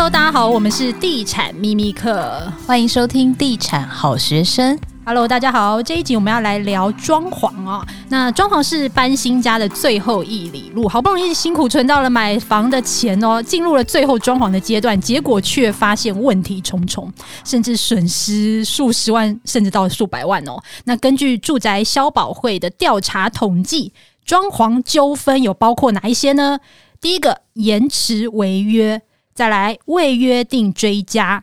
Hello，大家好，我们是地产秘密课，欢迎收听地产好学生。Hello，大家好，这一集我们要来聊装潢哦。那装潢是搬新家的最后一里路，好不容易辛苦存到了买房的钱哦，进入了最后装潢的阶段，结果却发现问题重重，甚至损失数十万，甚至到数百万哦。那根据住宅消保会的调查统计，装潢纠纷有包括哪一些呢？第一个，延迟违约。再来未约定追加、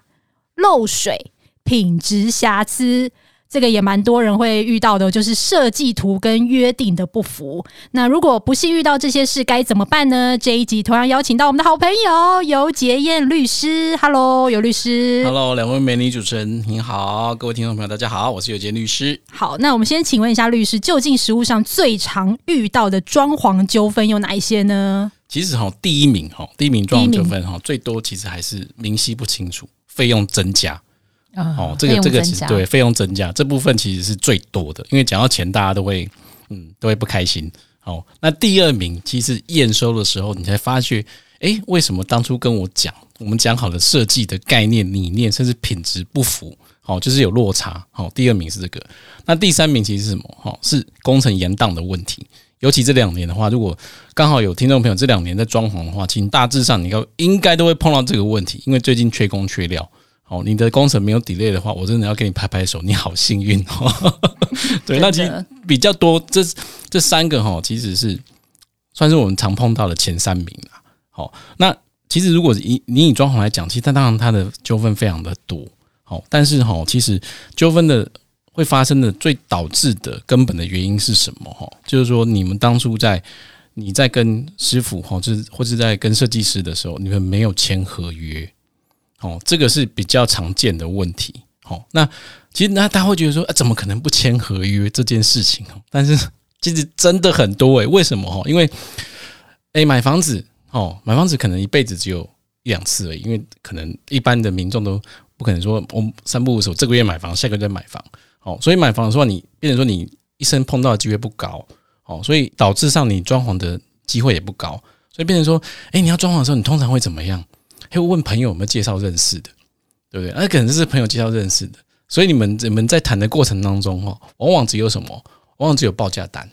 漏水、品质瑕疵，这个也蛮多人会遇到的，就是设计图跟约定的不符。那如果不幸遇到这些事，该怎么办呢？这一集同样邀请到我们的好朋友尤杰燕律师。Hello，游律师。Hello，两位美女主持人，您好，各位听众朋友，大家好，我是尤杰律师。好，那我们先请问一下律师，究竟实务上最常遇到的装潢纠纷有哪一些呢？其实哈，第一名哈，第一名装潢纠纷哈，最多其实还是明晰不清楚，费用增加。哦，这个这个其实对费用增加这部分其实是最多的，因为讲到钱，大家都会嗯都会不开心。哦，那第二名其实验收的时候，你才发觉，诶，为什么当初跟我讲，我们讲好的设计的概念、理念，甚至品质不符，哦，就是有落差。哦，第二名是这个，那第三名其实是什么？哈，是工程延宕的问题。尤其这两年的话，如果刚好有听众朋友这两年在装潢的话，请大致上你要应该都会碰到这个问题，因为最近缺工缺料。哦，你的工程没有 delay 的话，我真的要给你拍拍手，你好幸运哦。对，那其实比较多，这这三个哈，其实是算是我们常碰到的前三名啦。好，那其实如果以你以装潢来讲，其实它当然它的纠纷非常的多。好，但是哈，其实纠纷的。会发生的最导致的根本的原因是什么？哈，就是说你们当初在你在跟师傅哈，就是或者在跟设计师的时候，你们没有签合约，哦，这个是比较常见的问题。哦，那其实那大家会觉得说，啊，怎么可能不签合约这件事情？但是 其实真的很多诶，为什么？哈，因为诶，买房子哦，买房子可能一辈子只有一两次而已，因为可能一般的民众都不可能说，我三不五时这个月买房，下个月再买房。哦，所以买房的时候，你变成说你一生碰到的机会不高，哦，所以导致上你装潢的机会也不高，所以变成说，哎，你要装潢的时候，你通常会怎么样？会问朋友有没有介绍认识的，对不对？那可能是朋友介绍认识的，所以你们你们在谈的过程当中，哦，往往只有什么？往往只有报价单，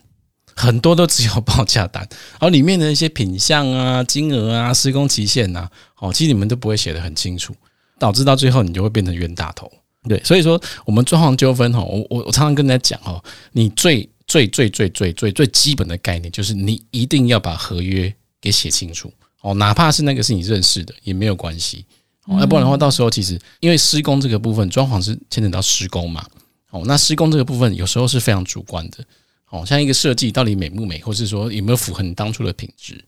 很多都只有报价单，然后里面的一些品项啊、金额啊、施工期限呐，哦，其实你们都不会写得很清楚，导致到最后你就会变成冤大头。对，所以说我们装潢纠纷哈，我我我常常跟大家讲哦，你最最最最最最最基本的概念就是你一定要把合约给写清楚。哦，哪怕是那个是你认识的也没有关系。哦，要不然的话到时候其实因为施工这个部分，装潢是牵扯到施工嘛。哦，那施工这个部分有时候是非常主观的。哦，像一个设计到底美不美，或是说有没有符合你当初的品质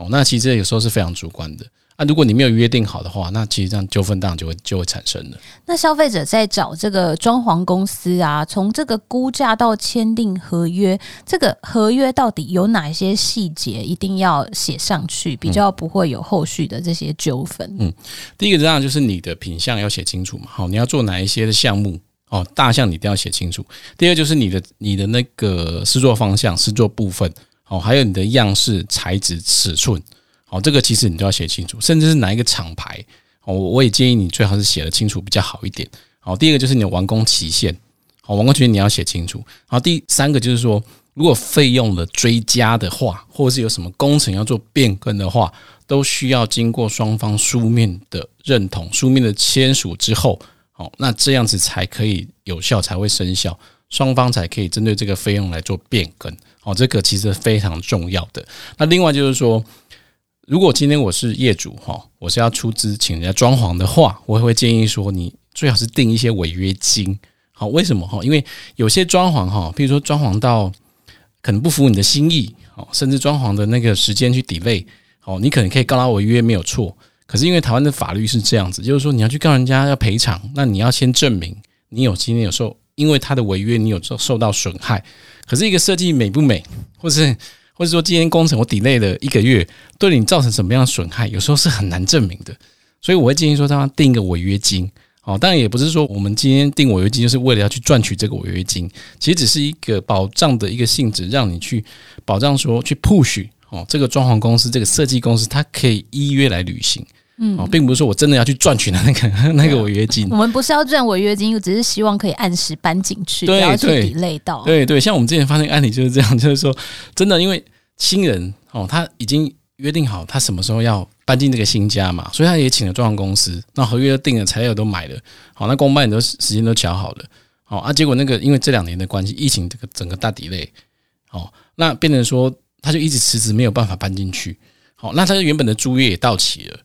哦，那其实有时候是非常主观的。那、啊、如果你没有约定好的话，那其实这样纠纷当然就会就会产生了。那消费者在找这个装潢公司啊，从这个估价到签订合约，这个合约到底有哪些细节一定要写上去，比较不会有后续的这些纠纷？嗯，第一个当然就是你的品相要写清楚嘛。好，你要做哪一些的项目哦，大项你一定要写清楚。第二就是你的你的那个施作方向、施作部分哦，还有你的样式、材质、尺寸。哦，这个其实你都要写清楚，甚至是哪一个厂牌，哦，我也建议你最好是写得清楚比较好一点。好，第二个就是你的完工期限，好，完工期限你要写清楚。好第三个就是说，如果费用的追加的话，或者是有什么工程要做变更的话，都需要经过双方书面的认同、书面的签署之后，好，那这样子才可以有效，才会生效，双方才可以针对这个费用来做变更。好，这个其实非常重要的。那另外就是说。如果今天我是业主哈，我是要出资请人家装潢的话，我也会建议说，你最好是定一些违约金。好，为什么哈？因为有些装潢哈，比如说装潢到可能不符你的心意，哦，甚至装潢的那个时间去 delay，哦，你可能可以告他违约没有错。可是因为台湾的法律是这样子，就是说你要去告人家要赔偿，那你要先证明你有今天有受，因为他的违约你有受受到损害。可是一个设计美不美，或是或者说今天工程我 delay 了一个月，对你造成什么样的损害，有时候是很难证明的。所以我会建议说，他定一个违约金。哦，当然也不是说我们今天定违约金就是为了要去赚取这个违约金，其实只是一个保障的一个性质，让你去保障说去 push 哦，这个装潢公司、这个设计公司，它可以依约来履行。嗯，哦，并不是说我真的要去赚取那个那个违约金。我们不是要赚违约金，只是希望可以按时搬进去，不要去 delay 到。对对，像我们之前发生案例就是这样，就是说真的，因为新人哦，他已经约定好他什么时候要搬进这个新家嘛，所以他也请了装潢公司，那合约定了，材料都买了，好，那公办也都时间都乔好了，好啊，结果那个因为这两年的关系，疫情这个整个大 delay，哦，那变成说他就一直迟迟没有办法搬进去，好，那他原本的租约也到期了。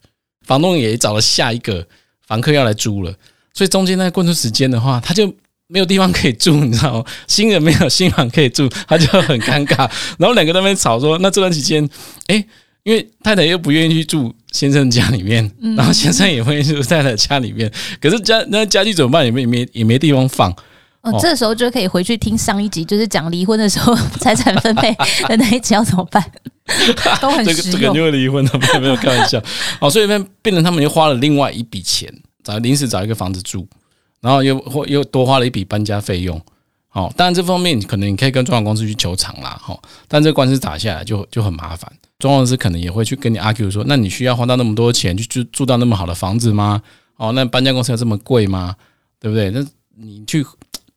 房东也找了下一个房客要来租了，所以中间那过渡时间的话，他就没有地方可以住，你知道吗？新人没有新房可以住，他就很尴尬。然后两个在那边吵说，那这段期间，哎，因为太太又不愿意去住先生家里面，然后先生也不愿意住太太家里面，可是家那家具怎么办？也没也没也没地方放。哦，这时候就可以回去听上一集，就是讲离婚的时候 财产分配的那一集要怎么办？这个这个就会离婚了，没有没有开玩笑。好，所以变变成他们又花了另外一笔钱，找临时找一个房子住，然后又或又多花了一笔搬家费用。好，当然这方面可能你可以跟装潢公司去求偿啦。好，但这个官司打下来就就很麻烦。装潢公司可能也会去跟你 argue 说，那你需要花到那么多钱去住住到那么好的房子吗？哦，那搬家公司要这么贵吗？对不对？那你去。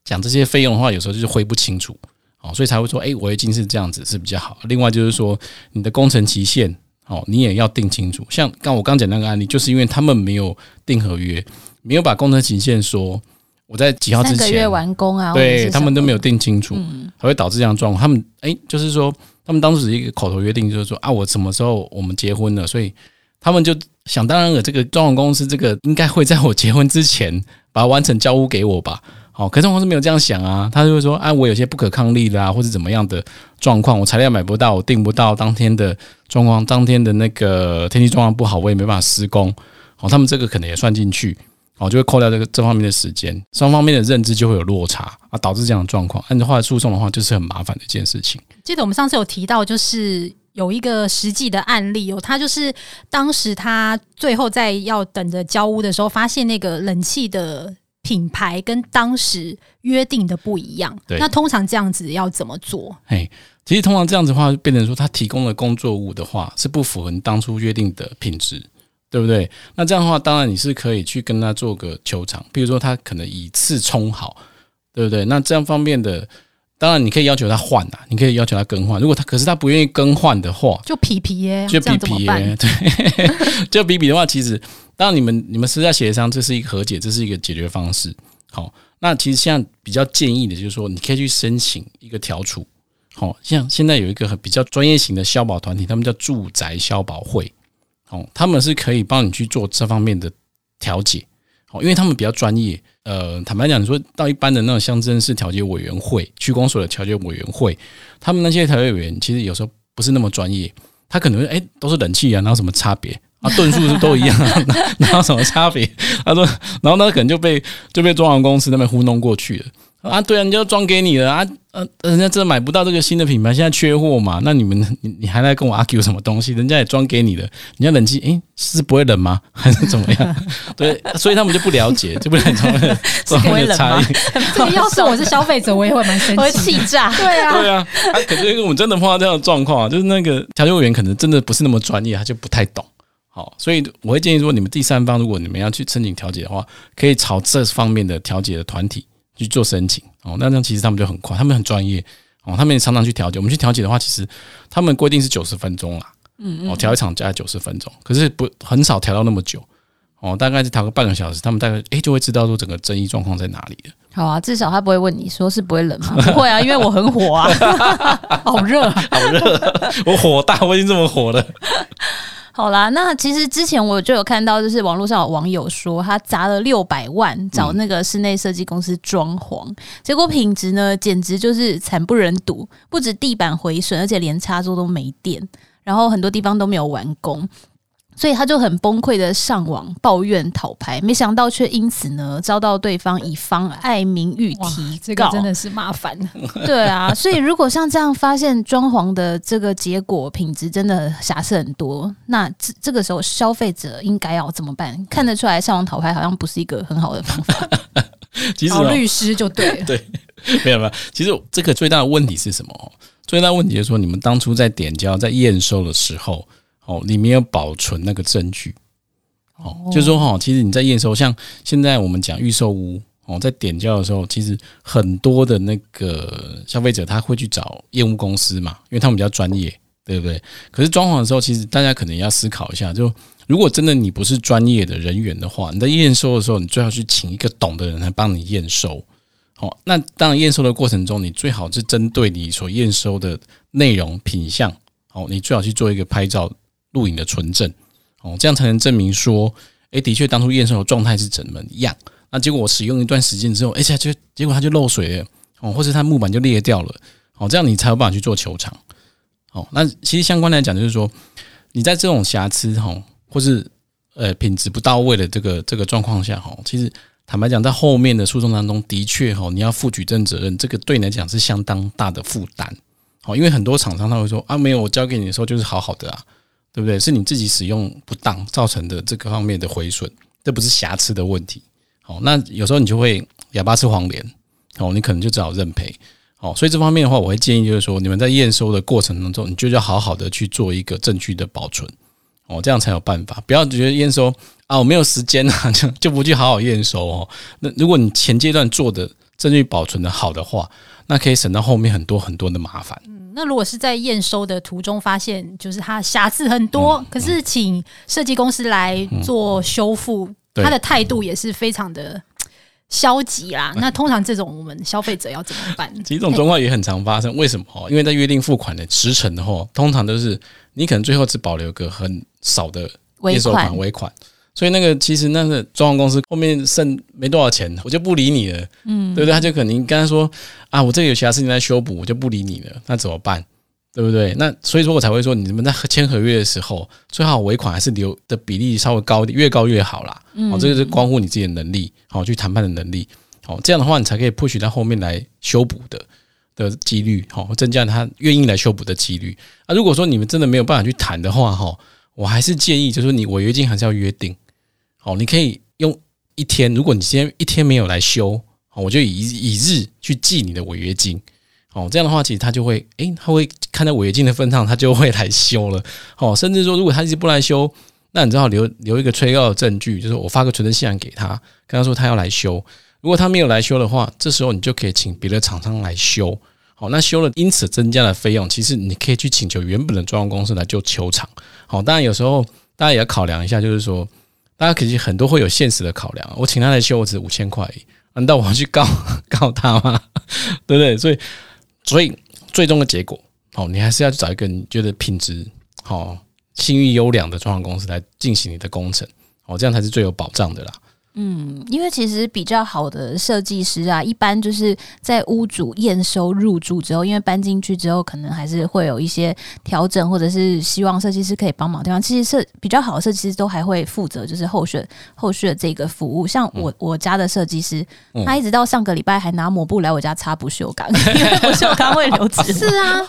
讲这些费用的话，有时候就是挥不清楚，哦，所以才会说，哎，违约金是这样子是比较好。另外就是说，你的工程期限，哦，你也要定清楚。像刚我刚讲那个案例，就是因为他们没有定合约，没有把工程期限说我在几号之前月完工啊，对他们都没有定清楚，才会导致这样状况。他们哎，就是说他们当时是一个口头约定，就是说啊，我什么时候我们结婚了，所以他们就想当然了，这个装潢公司这个应该会在我结婚之前把它完成交屋给我吧。哦，可是我是没有这样想啊，他就会说，哎、啊，我有些不可抗力啦，或者怎么样的状况，我材料买不到，我订不到当天的状况，当天的那个天气状况不好，我也没办法施工。哦，他们这个可能也算进去，哦，就会扣掉这个这方面的时间，双方面的认知就会有落差啊，导致这样的状况。按照话诉讼的话，就是很麻烦的一件事情。记得我们上次有提到，就是有一个实际的案例哦，他就是当时他最后在要等着交屋的时候，发现那个冷气的。品牌跟当时约定的不一样，对，那通常这样子要怎么做？嘿，其实通常这样子的话，变成说他提供的工作物的话是不符合你当初约定的品质，对不对？那这样的话，当然你是可以去跟他做个球场，比如说他可能以次充好，对不对？那这样方面的，当然你可以要求他换呐，你可以要求他更换。如果他可是他不愿意更换的话，就皮皮耶，就皮皮耶，对，就皮皮的话，其实。当，你们你们私下协商，这是一个和解，这是一个解决方式。好，那其实现在比较建议的就是说，你可以去申请一个调处。好，像现在有一个比较专业型的消保团体，他们叫住宅消保会。哦，他们是可以帮你去做这方面的调解。哦，因为他们比较专业。呃，坦白讲，你说到一般的那种乡镇市调解委员会、区公所的调解委员会，他们那些调解委员其实有时候不是那么专业。他可能会哎，都是冷气啊，哪有什么差别？啊，吨数是都一样，哪有什么差别？他说，然后他可能就被就被装潢公司那边糊弄过去了。啊，对啊，你就装给你了啊，呃、啊，人家真的买不到这个新的品牌，现在缺货嘛？那你们你你还来跟我 argue 什么东西？人家也装给你了，人家冷气诶是不会冷吗？还是怎么样？对，所以他们就不了解，就不了解他们的差异。这个要是我是消费者，我也会蛮生气，我会气炸。对啊，对啊。啊，可是因为我们真的碰到这样的状况，就是那个调解委员可能真的不是那么专业，他就不太懂。好，所以我会建议说，你们第三方如果你们要去申请调解的话，可以朝这方面的调解的团体去做申请。哦，那这样其实他们就很快，他们很专业。哦，他们也常常去调解。我们去调解的话，其实他们规定是九十分钟啦。嗯，哦，调一场加九十分钟，可是不很少调到那么久。哦，大概是调个半个小时，他们大概诶就会知道说整个争议状况在哪里了。好啊，至少他不会问你说是不会冷吗？不会啊，因为我很火啊，好热，啊好热，我火大，我已经这么火了。好啦，那其实之前我就有看到，就是网络上有网友说，他砸了六百万找那个室内设计公司装潢，结果品质呢，简直就是惨不忍睹，不止地板毁损，而且连插座都没电，然后很多地方都没有完工。所以他就很崩溃的上网抱怨讨牌，没想到却因此呢遭到对方以妨碍名誉提告，这个真的是麻烦。对啊，所以如果像这样发现装潢的这个结果品质真的瑕疵很多，那这这个时候消费者应该要怎么办？看得出来上网讨牌好像不是一个很好的方法。其实、哦、律师就对了，对，没有没有。其实这个最大的问题是什么？最大的问题就是说，你们当初在点交在验收的时候。哦，你没有保存那个证据，哦，就是说哈，其实你在验收，像现在我们讲预售屋哦，在点交的时候，其实很多的那个消费者他会去找业务公司嘛，因为他们比较专业，对不对？可是装潢的时候，其实大家可能要思考一下，就如果真的你不是专业的人员的话，你在验收的时候，你最好去请一个懂的人来帮你验收。好，那当然验收的过程中，你最好是针对你所验收的内容品相，哦，你最好去做一个拍照录影的存证。哦，这样才能证明说，诶，的确当初验收的状态是怎么样？那结果我使用一段时间之后，而且就结果它就漏水了，哦，或是它木板就裂掉了，哦，这样你才有办法去做球场。哦，那其实相关来讲，就是说你在这种瑕疵哈，或是呃品质不到位的这个这个状况下哈，其实坦白讲，在后面的诉讼当中，的确哈，你要负举证责任，这个对你来讲是相当大的负担。哦，因为很多厂商他会说啊，没有，我交给你的时候就是好好的啊。对不对？是你自己使用不当造成的这个方面的毁损，这不是瑕疵的问题。好，那有时候你就会哑巴吃黄连，哦，你可能就只好认赔。好，所以这方面的话，我会建议就是说，你们在验收的过程当中，你就要好好的去做一个证据的保存，哦，这样才有办法。不要觉得验收啊，我没有时间啊，就就不去好好验收哦。那如果你前阶段做的证据保存的好的话，那可以省到后面很多很多的麻烦。那如果是在验收的途中发现，就是它瑕疵很多，嗯嗯、可是请设计公司来做修复，他、嗯、的态度也是非常的消极啦。那通常这种我们消费者要怎么办？其实这种状况也很常发生。为什么？因为在约定付款的时程的话，通常都是你可能最后只保留个很少的验收款尾款。所以那个其实那个装潢公司后面剩没多少钱，我就不理你了，嗯，对不对？他就可能跟他说啊，我这里有其他事情在修补，我就不理你了，那怎么办？对不对？那所以说我才会说，你们在签合约的时候，最好尾款还是留的比例稍微高一点，越高越好啦。哦，这个是关乎你自己的能力，好去谈判的能力，好这样的话，你才可以 push 到后面来修补的的几率，好增加他愿意来修补的几率。啊，如果说你们真的没有办法去谈的话，哈，我还是建议，就是说你违约金还是要约定。哦，你可以用一天，如果你今天一天没有来修，好，我就以以日去记你的违约金。哦，这样的话，其实他就会，诶，他会看在违约金的份上，他就会来修了。哦，甚至说，如果他一直不来修，那你只好留留一个催告的证据，就是我发个存证信给他，跟他说他要来修。如果他没有来修的话，这时候你就可以请别的厂商来修。好，那修了，因此增加了费用，其实你可以去请求原本的装潢公司来就球场。好，当然有时候大家也要考量一下，就是说。大家肯定很多会有现实的考量，我请他来修，我只五千块，难道我要去告 告他吗？对不对？所以，所以最终的结果，哦，你还是要去找一个你觉得品质好、信誉优良的装潢公司来进行你的工程，哦，这样才是最有保障的啦。嗯，因为其实比较好的设计师啊，一般就是在屋主验收入住之后，因为搬进去之后，可能还是会有一些调整，或者是希望设计师可以帮忙的地方。其实设比较好的设计师都还会负责，就是后续后续的这个服务。像我我家的设计师，嗯、他一直到上个礼拜还拿抹布来我家擦不锈钢，因为不锈钢会留指纹。是啊，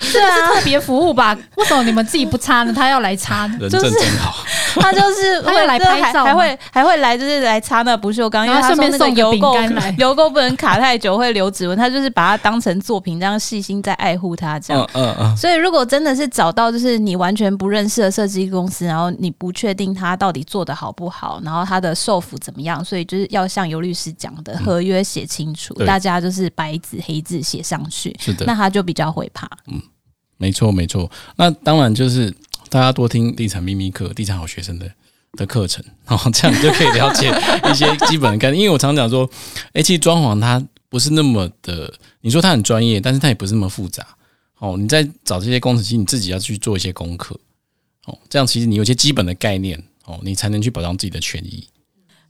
是是啊，特别服务吧？为什么你们自己不擦呢？他要来擦，人真真好。他就是会来拍照，还会还会来，就是来擦那不锈钢，因为他说那个油垢 油垢不能卡太久，会留指纹。他就是把它当成作品，这样细心在爱护它，这样。嗯嗯。所以如果真的是找到就是你完全不认识的设计公司，然后你不确定他到底做的好不好，然后他的售后怎么样，所以就是要像尤律师讲的，合约写清楚，大家就是白纸黑字写上去。是的。那他就比较会怕。嗯，没错没错。那当然就是。大家多听地产秘密课、地产好学生的的课程，哦，这样你就可以了解一些基本的概念。因为我常讲说，诶，其实装潢它不是那么的，你说它很专业，但是它也不是那么复杂。哦，你在找这些工程师，你自己要去做一些功课。哦，这样其实你有些基本的概念，哦，你才能去保障自己的权益。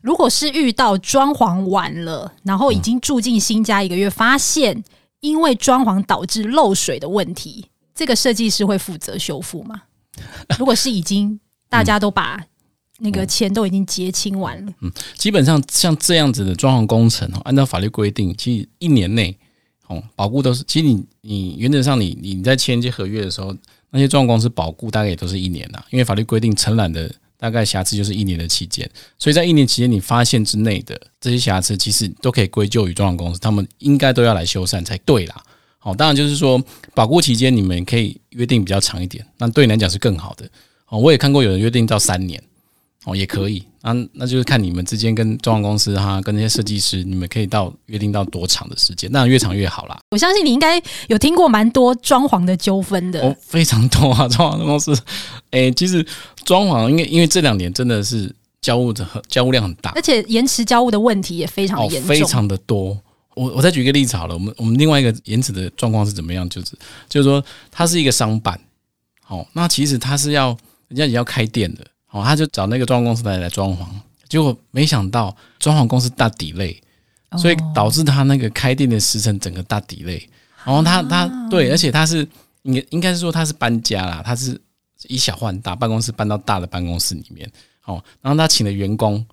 如果是遇到装潢完了，然后已经住进新家一个月，发现因为装潢导致漏水的问题，这个设计师会负责修复吗？如果是已经大家都把那个钱都已经结清完了，嗯，基本上像这样子的装潢工程哦，按照法律规定，其实一年内哦，保固都是，其实你你原则上你你在签一些合约的时候，那些装潢公司保固大概也都是一年啦，因为法律规定承揽的大概瑕疵就是一年的期间，所以在一年期间你发现之内的这些瑕疵，其实都可以归咎于装潢公司，他们应该都要来修缮才对啦。好，当然就是说，保固期间你们可以约定比较长一点，那对你来讲是更好的。哦，我也看过有人约定到三年，哦，也可以。那那就是看你们之间跟装潢公司哈，跟那些设计师，你们可以到约定到多长的时间，那越长越好啦。我相信你应该有听过蛮多装潢的纠纷的，哦，非常多啊，装潢公司。哎、欸，其实装潢，因为因为这两年真的是交物的很交物量很大，而且延迟交物的问题也非常严重，哦，非常的多。我我再举一个例子好了，我们我们另外一个延迟的状况是怎么样？就是就是说，它是一个商办，好，那其实它是要人家也要开店的。哦，他就找那个装潢公司来来装潢，结果没想到装潢公司大 delay，所以导致他那个开店的时辰整个大 delay。然后他他对，而且他是应应该是说他是搬家啦，他是以小换大，办公室搬到大的办公室里面。哦，然后他请了员工，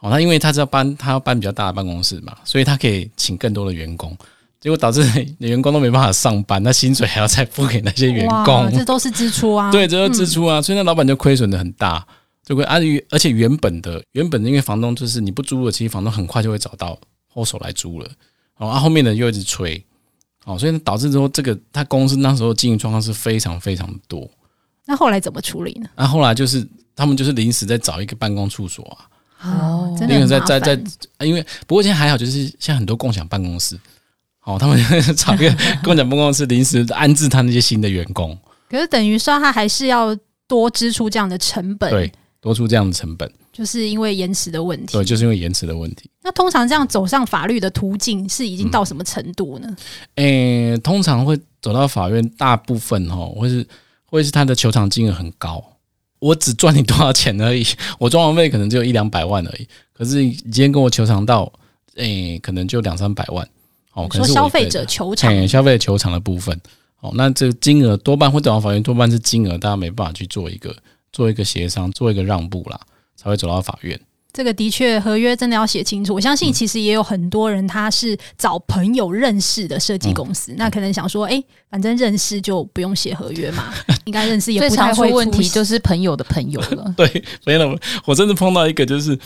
哦，他因为他知道搬他要搬比较大的办公室嘛，所以他可以请更多的员工。结果导致 员工都没办法上班，那薪水还要再付给那些员工，这都是支出啊。对，这都是支出啊，所以那老板就亏损的很大。就会啊，而且原本的原本的，因为房东就是你不租了，其实房东很快就会找到后手来租了。哦，啊，后面的又一直催，哦，所以导致之后这个他公司那时候经营状况是非常非常多。那后来怎么处理呢？那后来就是他们就是临时在找一个办公处所啊。哦，因为在在在，因为不过现在还好，就是现在很多共享办公室，哦，他们找一个共享办公室临时安置他那些新的员工。可是等于说他还是要多支出这样的成本。对。多出这样的成本，就是因为延迟的问题。对，就是因为延迟的问题。那通常这样走上法律的途径是已经到什么程度呢？诶、嗯欸，通常会走到法院，大部分哦，会是会是他的球场金额很高。我只赚你多少钱而已，我装潢费可能只有一两百万而已。可是你今天跟我求偿到，诶、欸，可能就两三百万。哦，可能是说消费者球场、欸，消费者求偿的部分。哦，那这个金额多半会走到法院，多半是金额大家没办法去做一个。做一个协商，做一个让步啦，才会走到法院。这个的确，合约真的要写清楚。我相信，其实也有很多人他是找朋友认识的设计公司，嗯、那可能想说，哎、欸，反正认识就不用写合约嘛，应该认识也不太会。最常出问题就是朋友的朋友了。对，朋友的，我真的碰到一个，就是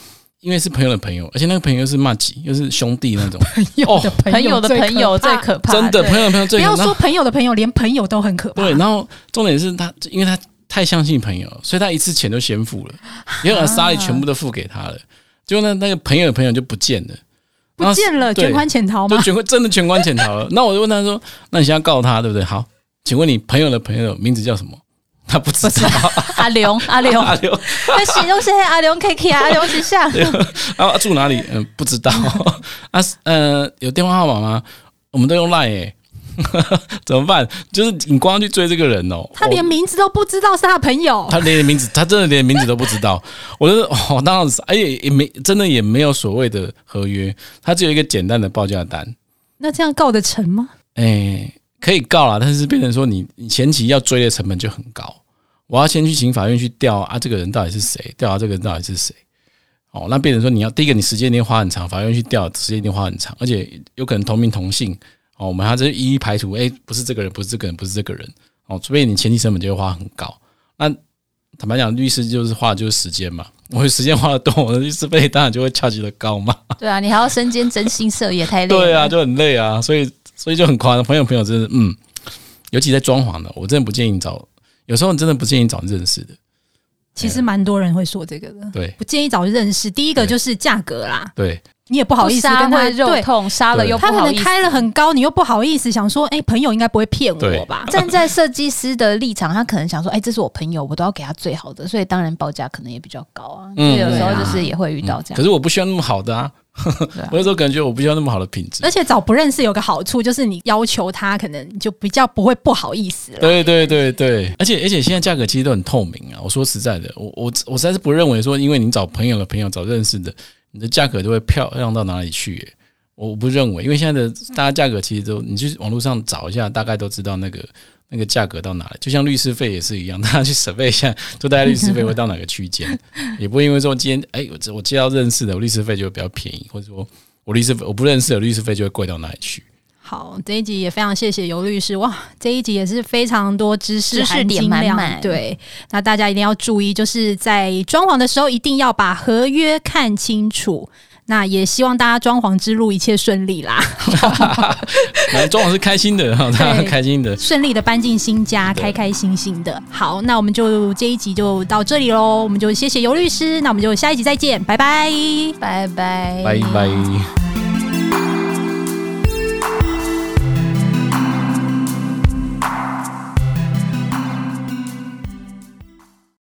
因为是朋友的朋友，而且那个朋友是麻吉，又是兄弟那种。朋友的朋友的朋友最可怕，真的朋友的朋友最可怕。不要说朋友的朋友，连朋友都很可怕。对，然后重点是他，因为他。太相信朋友，所以他一次钱都先付了，因为沙里全部都付给他了，结果呢那个朋友的朋友就不见了，不见了，卷款潜逃吗？就卷款真的全款潜逃了。那我就问他说：“那你现在告他对不对？”好，请问你朋友的朋友名字叫什么？他不知道。阿龙，阿龙，阿龙，那形容是阿龙 K K 啊，阿龙是像。然后住哪里？嗯，不知道。啊，呃，有电话号码吗？我们都用 Line 诶。怎么办？就是你光去追这个人哦，他连名字都不知道是他朋友，他连名字，他真的连名字都不知道。我觉得哦，当然是，哎也也没真的也没有所谓的合约，他只有一个简单的报价单。那这样告得成吗？哎，可以告啦，但是变成说你你前期要追的成本就很高，我要先去请法院去调啊，这个人到底是谁？调查这个人到底是谁？哦，那变成说你要第一个，你时间一定花很长，法院去调时间一定花很长，而且有可能同名同姓。哦，我们还是一一排除，哎，不是这个人，不是这个人，不是这个人。哦，除非你前期成本就会花很高。那坦白讲，律师就是花的就是时间嘛。我时间花的多，我的律师费当然就会差距的高嘛。对啊，你还要身兼征信社，也太累了。对啊，就很累啊，所以所以就很夸张。朋友朋友真的，嗯，尤其在装潢的，我真的不建议找。有时候你真的不建议找认识的。其实蛮多人会说这个的，对，不建议找认识。第一个就是价格啦，对。你也不好意思跟他肉痛，杀了又不好意思，他可能开了很高，你又不好意思想说，哎，朋友应该不会骗我吧？站在设计师的立场，他可能想说，哎，这是我朋友，我都要给他最好的，所以当然报价可能也比较高啊。所以有时候就是也会遇到这样。可是我不需要那么好的 啊，我有时候感觉我不需要那么好的品质。而且找不认识有个好处，就是你要求他，可能就比较不会不好意思了。对对对对，而且而且现在价格其实都很透明啊。我说实在的，我我我实在是不认为说，因为你找朋友的朋友，找认识的。你的价格就会漂亮到哪里去？欸？我不认为，因为现在的大家价格其实都，你去网络上找一下，大概都知道那个那个价格到哪里。就像律师费也是一样，大家去审备一下，就大概律师费会到哪个区间，也不会因为说今天哎，我我接到认识的，我律师费就会比较便宜，或者说我律师费我不认识的律师费就会贵到哪里去。好，这一集也非常谢谢尤律师哇，这一集也是非常多知识含金量，知识点满满。对，那大家一定要注意，就是在装潢的时候一定要把合约看清楚。那也希望大家装潢之路一切顺利啦。来装潢是开心的，大家开心的，顺利的搬进新家，开开心心的。好，那我们就这一集就到这里喽，我们就谢谢尤律师，那我们就下一集再见，拜拜，拜拜，拜拜。